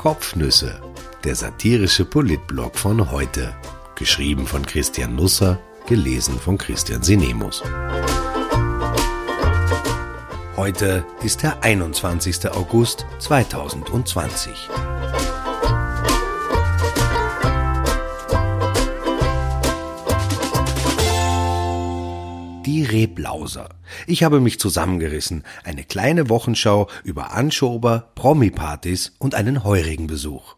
Kopfnüsse, der satirische Politblog von heute. Geschrieben von Christian Nusser, gelesen von Christian Sinemus. Heute ist der 21. August 2020. Die Reblauser. Ich habe mich zusammengerissen. Eine kleine Wochenschau über Anschober, Promi-Partys und einen heurigen Besuch.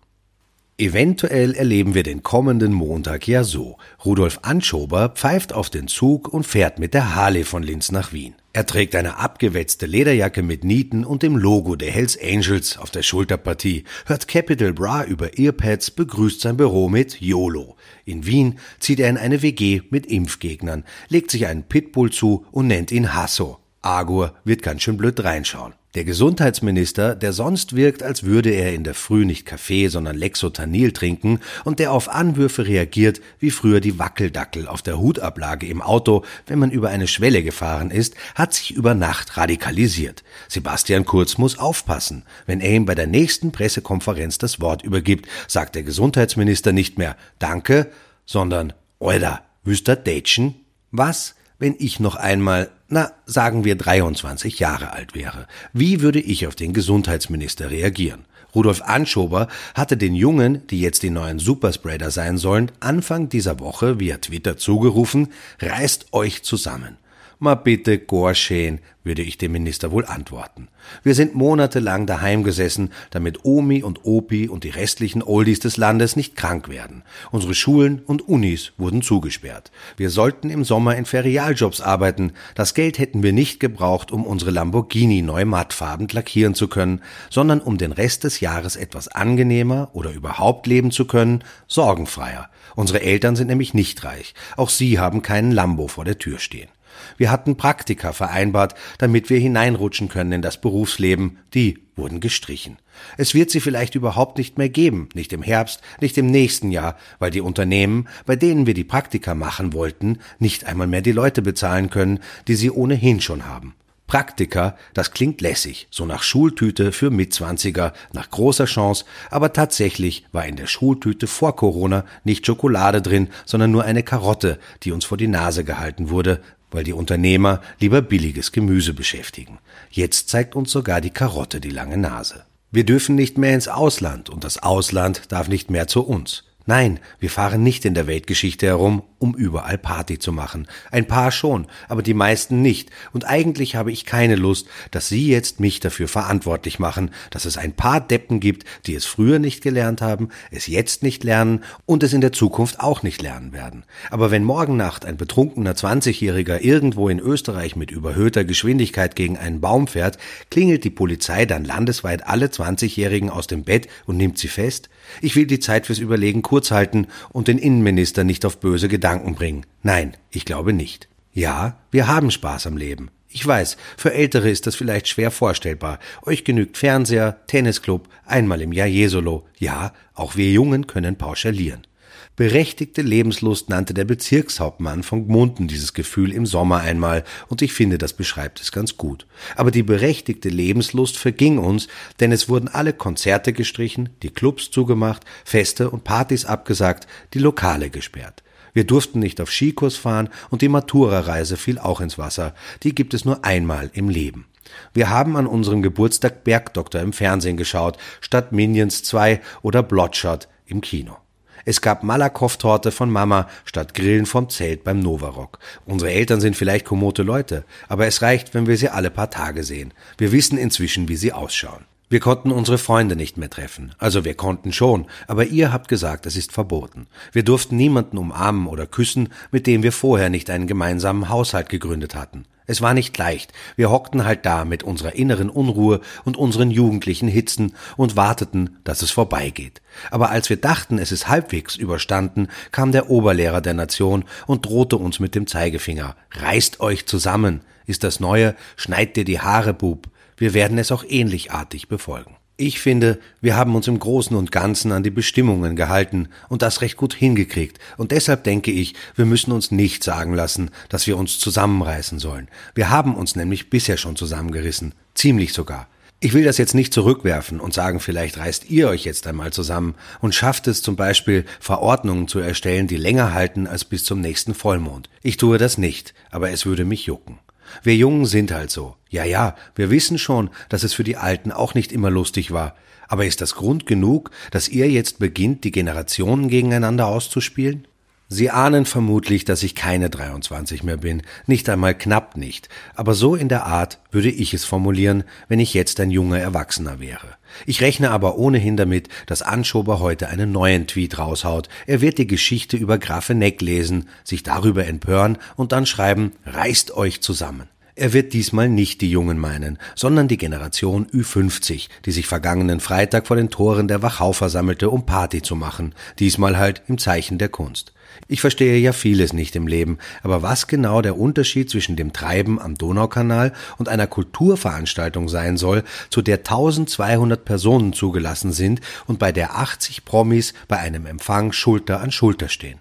Eventuell erleben wir den kommenden Montag ja so. Rudolf Anschober pfeift auf den Zug und fährt mit der Harley von Linz nach Wien. Er trägt eine abgewetzte Lederjacke mit Nieten und dem Logo der Hells Angels auf der Schulterpartie, hört Capital Bra über Earpads, begrüßt sein Büro mit YOLO. In Wien zieht er in eine WG mit Impfgegnern, legt sich einen Pitbull zu und nennt ihn Hasso. Agur wird ganz schön blöd reinschauen. Der Gesundheitsminister, der sonst wirkt, als würde er in der Früh nicht Kaffee, sondern Lexotanil trinken und der auf Anwürfe reagiert, wie früher die Wackeldackel auf der Hutablage im Auto, wenn man über eine Schwelle gefahren ist, hat sich über Nacht radikalisiert. Sebastian Kurz muss aufpassen. Wenn er ihm bei der nächsten Pressekonferenz das Wort übergibt, sagt der Gesundheitsminister nicht mehr Danke, sondern Euda, wüster Dätschen? Was? wenn ich noch einmal, na, sagen wir 23 Jahre alt wäre? Wie würde ich auf den Gesundheitsminister reagieren? Rudolf Anschober hatte den Jungen, die jetzt die neuen Superspreader sein sollen, Anfang dieser Woche via Twitter zugerufen, reißt euch zusammen. Ma bitte, Gorschän, würde ich dem Minister wohl antworten. Wir sind monatelang daheim gesessen, damit Omi und Opi und die restlichen Oldies des Landes nicht krank werden. Unsere Schulen und Unis wurden zugesperrt. Wir sollten im Sommer in Ferialjobs arbeiten. Das Geld hätten wir nicht gebraucht, um unsere Lamborghini neu mattfarben lackieren zu können, sondern um den Rest des Jahres etwas angenehmer oder überhaupt leben zu können, sorgenfreier. Unsere Eltern sind nämlich nicht reich. Auch sie haben keinen Lambo vor der Tür stehen. Wir hatten Praktika vereinbart, damit wir hineinrutschen können in das Berufsleben. Die wurden gestrichen. Es wird sie vielleicht überhaupt nicht mehr geben, nicht im Herbst, nicht im nächsten Jahr, weil die Unternehmen, bei denen wir die Praktika machen wollten, nicht einmal mehr die Leute bezahlen können, die sie ohnehin schon haben. Praktika, das klingt lässig, so nach Schultüte für Mitzwanziger, nach großer Chance, aber tatsächlich war in der Schultüte vor Corona nicht Schokolade drin, sondern nur eine Karotte, die uns vor die Nase gehalten wurde, weil die Unternehmer lieber billiges Gemüse beschäftigen. Jetzt zeigt uns sogar die Karotte die lange Nase. Wir dürfen nicht mehr ins Ausland und das Ausland darf nicht mehr zu uns. Nein, wir fahren nicht in der Weltgeschichte herum, um überall Party zu machen. Ein paar schon, aber die meisten nicht. Und eigentlich habe ich keine Lust, dass Sie jetzt mich dafür verantwortlich machen, dass es ein paar Deppen gibt, die es früher nicht gelernt haben, es jetzt nicht lernen und es in der Zukunft auch nicht lernen werden. Aber wenn morgen Nacht ein betrunkener 20-Jähriger irgendwo in Österreich mit überhöhter Geschwindigkeit gegen einen Baum fährt, klingelt die Polizei dann landesweit alle 20-Jährigen aus dem Bett und nimmt sie fest? Ich will die Zeit fürs Überlegen kurz halten und den Innenminister nicht auf böse Gedanken bringen. Nein, ich glaube nicht. Ja, wir haben Spaß am Leben. Ich weiß, für Ältere ist das vielleicht schwer vorstellbar. Euch genügt Fernseher, Tennisclub, einmal im Jahr Jesolo. Ja, auch wir Jungen können pauschalieren. Berechtigte Lebenslust nannte der Bezirkshauptmann von Gmunden dieses Gefühl im Sommer einmal, und ich finde, das beschreibt es ganz gut. Aber die berechtigte Lebenslust verging uns, denn es wurden alle Konzerte gestrichen, die Clubs zugemacht, Feste und Partys abgesagt, die Lokale gesperrt. Wir durften nicht auf Skikurs fahren und die Matura-Reise fiel auch ins Wasser. Die gibt es nur einmal im Leben. Wir haben an unserem Geburtstag Bergdoktor im Fernsehen geschaut, statt Minions 2 oder Bloodshot im Kino. Es gab Malakoff-Torte von Mama statt Grillen vom Zelt beim Novarock. Unsere Eltern sind vielleicht komote Leute, aber es reicht, wenn wir sie alle paar Tage sehen. Wir wissen inzwischen, wie sie ausschauen. Wir konnten unsere Freunde nicht mehr treffen. Also wir konnten schon, aber ihr habt gesagt, es ist verboten. Wir durften niemanden umarmen oder küssen, mit dem wir vorher nicht einen gemeinsamen Haushalt gegründet hatten. Es war nicht leicht. Wir hockten halt da mit unserer inneren Unruhe und unseren jugendlichen Hitzen und warteten, dass es vorbeigeht. Aber als wir dachten, es ist halbwegs überstanden, kam der Oberlehrer der Nation und drohte uns mit dem Zeigefinger. Reißt euch zusammen, ist das Neue, schneid dir die Haare, Bub. Wir werden es auch ähnlichartig befolgen. Ich finde, wir haben uns im Großen und Ganzen an die Bestimmungen gehalten und das recht gut hingekriegt. Und deshalb denke ich, wir müssen uns nicht sagen lassen, dass wir uns zusammenreißen sollen. Wir haben uns nämlich bisher schon zusammengerissen. Ziemlich sogar. Ich will das jetzt nicht zurückwerfen und sagen, vielleicht reißt ihr euch jetzt einmal zusammen und schafft es zum Beispiel, Verordnungen zu erstellen, die länger halten als bis zum nächsten Vollmond. Ich tue das nicht, aber es würde mich jucken. Wir Jungen sind halt so. Ja, ja, wir wissen schon, dass es für die Alten auch nicht immer lustig war. Aber ist das Grund genug, dass ihr jetzt beginnt, die Generationen gegeneinander auszuspielen? Sie ahnen vermutlich, dass ich keine 23 mehr bin, nicht einmal knapp nicht, aber so in der Art würde ich es formulieren, wenn ich jetzt ein junger Erwachsener wäre. Ich rechne aber ohnehin damit, dass Anschober heute einen neuen Tweet raushaut. Er wird die Geschichte über Grafeneck lesen, sich darüber empören und dann schreiben, reißt euch zusammen. Er wird diesmal nicht die Jungen meinen, sondern die Generation Ü50, die sich vergangenen Freitag vor den Toren der Wachau versammelte, um Party zu machen, diesmal halt im Zeichen der Kunst. Ich verstehe ja vieles nicht im Leben, aber was genau der Unterschied zwischen dem Treiben am Donaukanal und einer Kulturveranstaltung sein soll, zu der 1200 Personen zugelassen sind und bei der 80 Promis bei einem Empfang Schulter an Schulter stehen.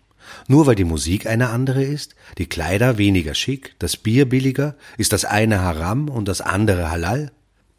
Nur weil die Musik eine andere ist, die Kleider weniger schick, das Bier billiger, ist das eine Haram und das andere Halal?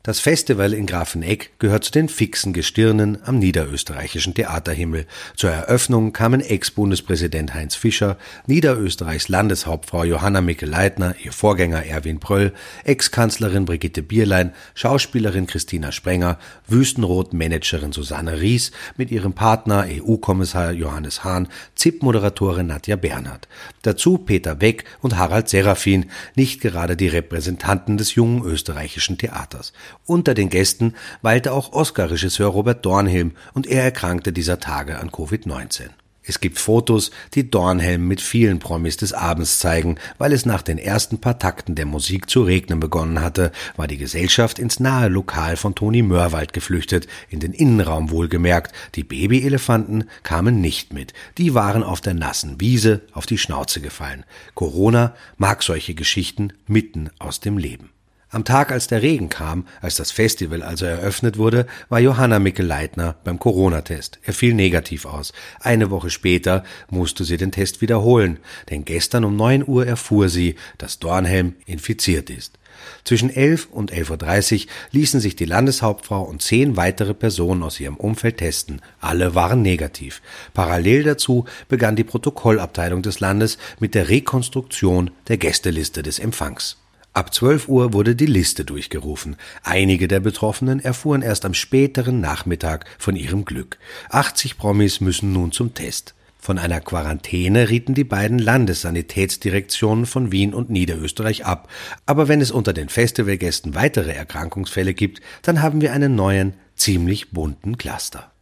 Das Festival in Grafenegg gehört zu den fixen Gestirnen am niederösterreichischen Theaterhimmel. Zur Eröffnung kamen Ex-Bundespräsident Heinz Fischer, Niederösterreichs Landeshauptfrau Johanna Mikl-Leitner, ihr Vorgänger Erwin Pröll, Ex-Kanzlerin Brigitte Bierlein, Schauspielerin Christina Sprenger, Wüstenrot-Managerin Susanne Ries mit ihrem Partner EU-Kommissar Johannes Hahn, ZIP-Moderatorin Nadja Bernhardt. Dazu Peter Beck und Harald Serafin, nicht gerade die Repräsentanten des jungen österreichischen Theaters. Unter den Gästen weilte auch Oscar-Regisseur Robert Dornhelm und er erkrankte dieser Tage an Covid-19. Es gibt Fotos, die Dornhelm mit vielen Promis des Abends zeigen. Weil es nach den ersten paar Takten der Musik zu regnen begonnen hatte, war die Gesellschaft ins nahe Lokal von Toni Mörwald geflüchtet, in den Innenraum wohlgemerkt. Die Babyelefanten kamen nicht mit. Die waren auf der nassen Wiese auf die Schnauze gefallen. Corona mag solche Geschichten mitten aus dem Leben. Am Tag, als der Regen kam, als das Festival also eröffnet wurde, war Johanna Mickel-Leitner beim Corona-Test. Er fiel negativ aus. Eine Woche später musste sie den Test wiederholen, denn gestern um neun Uhr erfuhr sie, dass Dornhelm infiziert ist. Zwischen elf und elf Uhr dreißig ließen sich die Landeshauptfrau und zehn weitere Personen aus ihrem Umfeld testen. Alle waren negativ. Parallel dazu begann die Protokollabteilung des Landes mit der Rekonstruktion der Gästeliste des Empfangs. Ab 12 Uhr wurde die Liste durchgerufen. Einige der Betroffenen erfuhren erst am späteren Nachmittag von ihrem Glück. 80 Promis müssen nun zum Test. Von einer Quarantäne rieten die beiden Landessanitätsdirektionen von Wien und Niederösterreich ab. Aber wenn es unter den Festivalgästen weitere Erkrankungsfälle gibt, dann haben wir einen neuen, ziemlich bunten Cluster.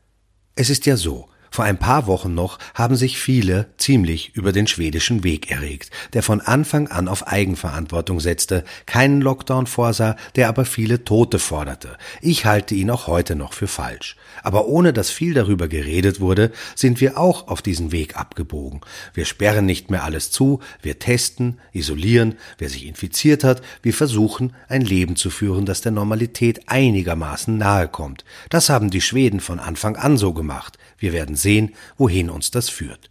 Es ist ja so, vor ein paar Wochen noch haben sich viele ziemlich über den schwedischen Weg erregt, der von Anfang an auf Eigenverantwortung setzte, keinen Lockdown vorsah, der aber viele Tote forderte. Ich halte ihn auch heute noch für falsch. Aber ohne dass viel darüber geredet wurde, sind wir auch auf diesen Weg abgebogen. Wir sperren nicht mehr alles zu, wir testen, isolieren, wer sich infiziert hat, wir versuchen, ein Leben zu führen, das der Normalität einigermaßen nahe kommt. Das haben die Schweden von Anfang an so gemacht. Wir werden sehen, wohin uns das führt.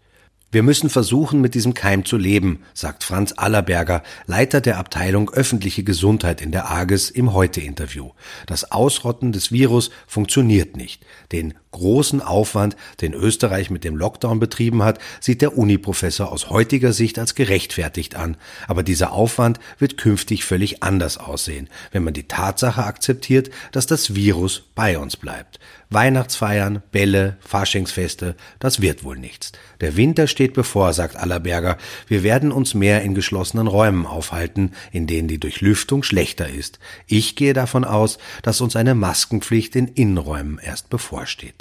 Wir müssen versuchen, mit diesem Keim zu leben, sagt Franz Allerberger, Leiter der Abteilung öffentliche Gesundheit in der AGES im Heute-Interview. Das Ausrotten des Virus funktioniert nicht. Den großen Aufwand, den Österreich mit dem Lockdown betrieben hat, sieht der Uniprofessor aus heutiger Sicht als gerechtfertigt an. Aber dieser Aufwand wird künftig völlig anders aussehen, wenn man die Tatsache akzeptiert, dass das Virus bei uns bleibt. Weihnachtsfeiern, Bälle, Faschingsfeste, das wird wohl nichts. Der Winter steht bevor, sagt Allerberger. Wir werden uns mehr in geschlossenen Räumen aufhalten, in denen die Durchlüftung schlechter ist. Ich gehe davon aus, dass uns eine Maskenpflicht in Innenräumen erst bevorsteht.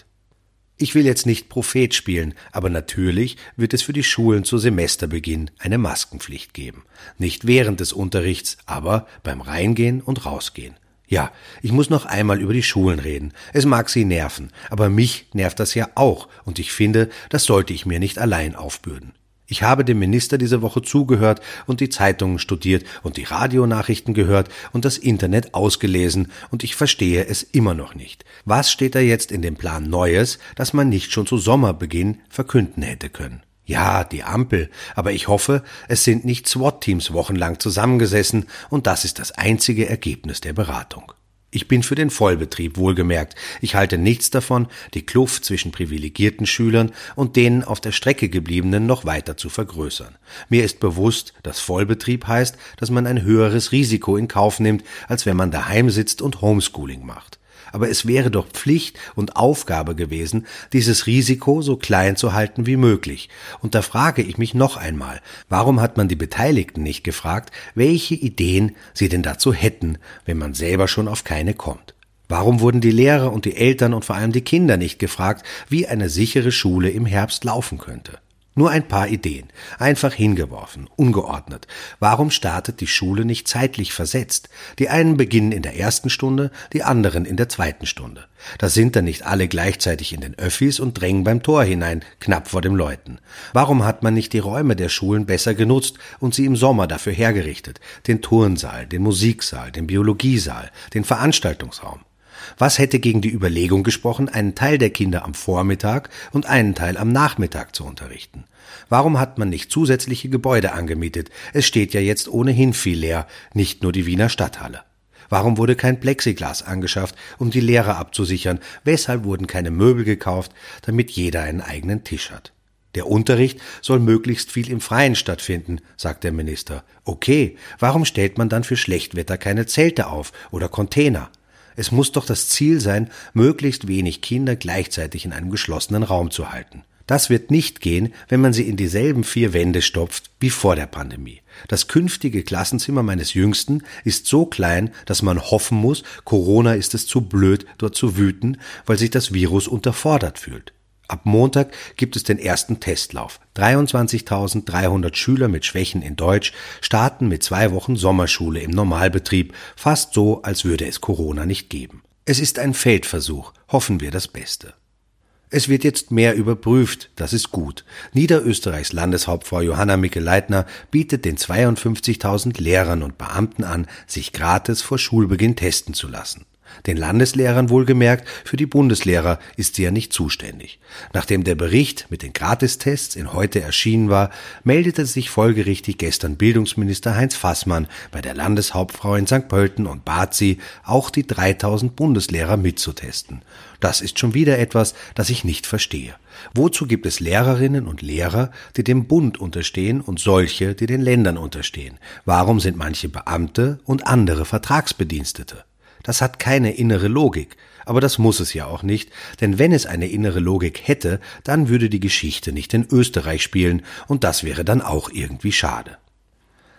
Ich will jetzt nicht Prophet spielen, aber natürlich wird es für die Schulen zu Semesterbeginn eine Maskenpflicht geben. Nicht während des Unterrichts, aber beim Reingehen und Rausgehen. Ja, ich muss noch einmal über die Schulen reden. Es mag Sie nerven, aber mich nervt das ja auch, und ich finde, das sollte ich mir nicht allein aufbürden. Ich habe dem Minister diese Woche zugehört und die Zeitungen studiert und die Radionachrichten gehört und das Internet ausgelesen, und ich verstehe es immer noch nicht. Was steht da jetzt in dem Plan Neues, das man nicht schon zu Sommerbeginn verkünden hätte können? Ja, die Ampel, aber ich hoffe, es sind nicht SWAT-Teams wochenlang zusammengesessen und das ist das einzige Ergebnis der Beratung. Ich bin für den Vollbetrieb wohlgemerkt. Ich halte nichts davon, die Kluft zwischen privilegierten Schülern und denen auf der Strecke gebliebenen noch weiter zu vergrößern. Mir ist bewusst, dass Vollbetrieb heißt, dass man ein höheres Risiko in Kauf nimmt, als wenn man daheim sitzt und Homeschooling macht aber es wäre doch Pflicht und Aufgabe gewesen, dieses Risiko so klein zu halten wie möglich. Und da frage ich mich noch einmal, warum hat man die Beteiligten nicht gefragt, welche Ideen sie denn dazu hätten, wenn man selber schon auf keine kommt? Warum wurden die Lehrer und die Eltern und vor allem die Kinder nicht gefragt, wie eine sichere Schule im Herbst laufen könnte? Nur ein paar Ideen, einfach hingeworfen, ungeordnet. Warum startet die Schule nicht zeitlich versetzt? Die einen beginnen in der ersten Stunde, die anderen in der zweiten Stunde. Da sind dann nicht alle gleichzeitig in den Öffis und drängen beim Tor hinein, knapp vor dem Läuten. Warum hat man nicht die Räume der Schulen besser genutzt und sie im Sommer dafür hergerichtet? Den Turnsaal, den Musiksaal, den Biologiesaal, den Veranstaltungsraum. Was hätte gegen die Überlegung gesprochen, einen Teil der Kinder am Vormittag und einen Teil am Nachmittag zu unterrichten? Warum hat man nicht zusätzliche Gebäude angemietet? Es steht ja jetzt ohnehin viel leer, nicht nur die Wiener Stadthalle. Warum wurde kein Plexiglas angeschafft, um die Lehrer abzusichern? Weshalb wurden keine Möbel gekauft, damit jeder einen eigenen Tisch hat? Der Unterricht soll möglichst viel im Freien stattfinden, sagt der Minister. Okay, warum stellt man dann für Schlechtwetter keine Zelte auf oder Container? Es muss doch das Ziel sein, möglichst wenig Kinder gleichzeitig in einem geschlossenen Raum zu halten. Das wird nicht gehen, wenn man sie in dieselben vier Wände stopft wie vor der Pandemie. Das künftige Klassenzimmer meines Jüngsten ist so klein, dass man hoffen muss, Corona ist es zu blöd, dort zu wüten, weil sich das Virus unterfordert fühlt. Ab Montag gibt es den ersten Testlauf. 23.300 Schüler mit Schwächen in Deutsch starten mit zwei Wochen Sommerschule im Normalbetrieb, fast so, als würde es Corona nicht geben. Es ist ein Feldversuch, hoffen wir das Beste. Es wird jetzt mehr überprüft, das ist gut. Niederösterreichs Landeshauptfrau Johanna Mickel-Leitner bietet den 52.000 Lehrern und Beamten an, sich gratis vor Schulbeginn testen zu lassen. Den Landeslehrern wohlgemerkt, für die Bundeslehrer ist sie ja nicht zuständig. Nachdem der Bericht mit den Gratistests in heute erschienen war, meldete sich folgerichtig gestern Bildungsminister Heinz Fassmann bei der Landeshauptfrau in St. Pölten und bat sie, auch die 3000 Bundeslehrer mitzutesten. Das ist schon wieder etwas, das ich nicht verstehe. Wozu gibt es Lehrerinnen und Lehrer, die dem Bund unterstehen und solche, die den Ländern unterstehen? Warum sind manche Beamte und andere Vertragsbedienstete? Das hat keine innere Logik, aber das muss es ja auch nicht, denn wenn es eine innere Logik hätte, dann würde die Geschichte nicht in Österreich spielen, und das wäre dann auch irgendwie schade.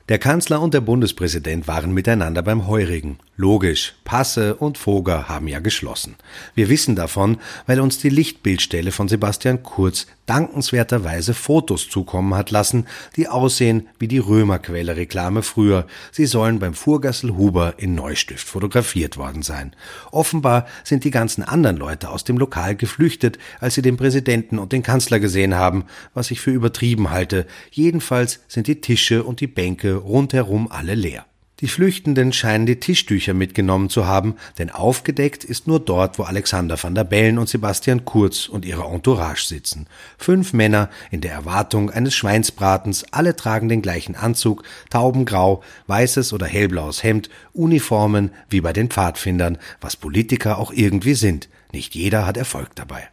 Der Kanzler und der Bundespräsident waren miteinander beim Heurigen. Logisch, Passe und Voger haben ja geschlossen. Wir wissen davon, weil uns die Lichtbildstelle von Sebastian Kurz dankenswerterweise Fotos zukommen hat lassen, die aussehen wie die Römerquelle-Reklame früher. Sie sollen beim Fuhrgassel Huber in Neustift fotografiert worden sein. Offenbar sind die ganzen anderen Leute aus dem Lokal geflüchtet, als sie den Präsidenten und den Kanzler gesehen haben, was ich für übertrieben halte. Jedenfalls sind die Tische und die Bänke rundherum alle leer. Die Flüchtenden scheinen die Tischtücher mitgenommen zu haben, denn aufgedeckt ist nur dort, wo Alexander van der Bellen und Sebastian Kurz und ihre Entourage sitzen. Fünf Männer in der Erwartung eines Schweinsbratens, alle tragen den gleichen Anzug, taubengrau, weißes oder hellblaues Hemd, Uniformen wie bei den Pfadfindern, was Politiker auch irgendwie sind. Nicht jeder hat Erfolg dabei.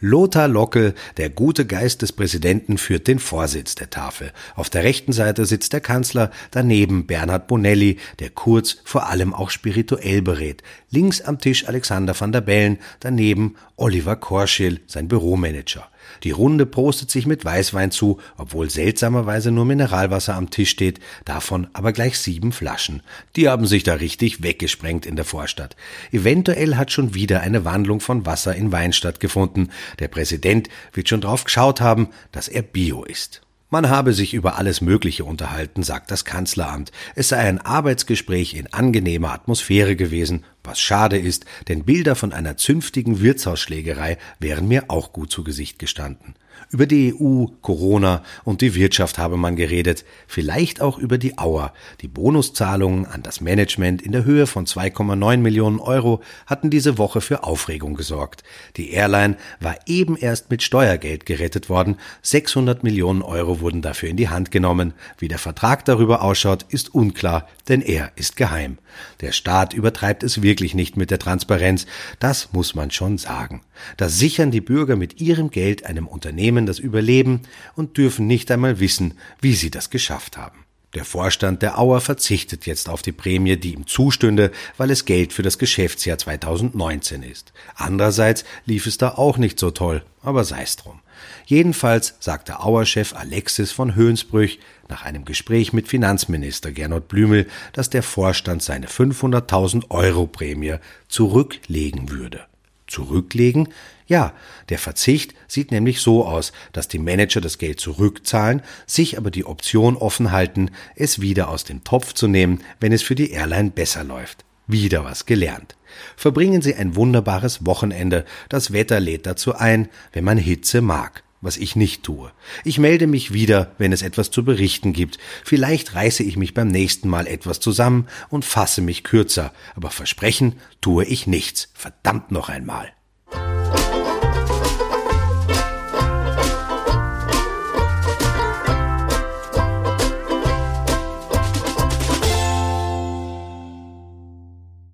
Lothar Lockel, der gute Geist des Präsidenten, führt den Vorsitz der Tafel. Auf der rechten Seite sitzt der Kanzler, daneben Bernhard Bonelli, der Kurz vor allem auch spirituell berät. Links am Tisch Alexander van der Bellen, daneben Oliver Korschil, sein Büromanager. Die Runde prostet sich mit Weißwein zu, obwohl seltsamerweise nur Mineralwasser am Tisch steht, davon aber gleich sieben Flaschen. Die haben sich da richtig weggesprengt in der Vorstadt. Eventuell hat schon wieder eine Wandlung von Wasser in Wein stattgefunden. Der Präsident wird schon drauf geschaut haben, dass er Bio ist. Man habe sich über alles Mögliche unterhalten, sagt das Kanzleramt. Es sei ein Arbeitsgespräch in angenehmer Atmosphäre gewesen, was schade ist, denn Bilder von einer zünftigen Wirtshausschlägerei wären mir auch gut zu Gesicht gestanden. Über die EU, Corona und die Wirtschaft habe man geredet, vielleicht auch über die Auer. Die Bonuszahlungen an das Management in der Höhe von 2,9 Millionen Euro hatten diese Woche für Aufregung gesorgt. Die Airline war eben erst mit Steuergeld gerettet worden, 600 Millionen Euro wurden dafür in die Hand genommen. Wie der Vertrag darüber ausschaut, ist unklar, denn er ist geheim. Der Staat übertreibt es wirklich nicht mit der Transparenz, das muss man schon sagen. Da sichern die Bürger mit ihrem Geld einem Unternehmen das Überleben und dürfen nicht einmal wissen, wie sie das geschafft haben. Der Vorstand der Auer verzichtet jetzt auf die Prämie, die ihm zustünde, weil es Geld für das Geschäftsjahr 2019 ist. Andererseits lief es da auch nicht so toll, aber sei's drum. Jedenfalls sagte Auer-Chef Alexis von Höhensbrüch nach einem Gespräch mit Finanzminister Gernot Blümel, dass der Vorstand seine 500.000 Euro Prämie zurücklegen würde zurücklegen? Ja, der Verzicht sieht nämlich so aus, dass die Manager das Geld zurückzahlen, sich aber die Option offen halten, es wieder aus dem Topf zu nehmen, wenn es für die Airline besser läuft. Wieder was gelernt. Verbringen Sie ein wunderbares Wochenende. Das Wetter lädt dazu ein, wenn man Hitze mag was ich nicht tue. Ich melde mich wieder, wenn es etwas zu berichten gibt. Vielleicht reiße ich mich beim nächsten Mal etwas zusammen und fasse mich kürzer, aber versprechen tue ich nichts. Verdammt noch einmal.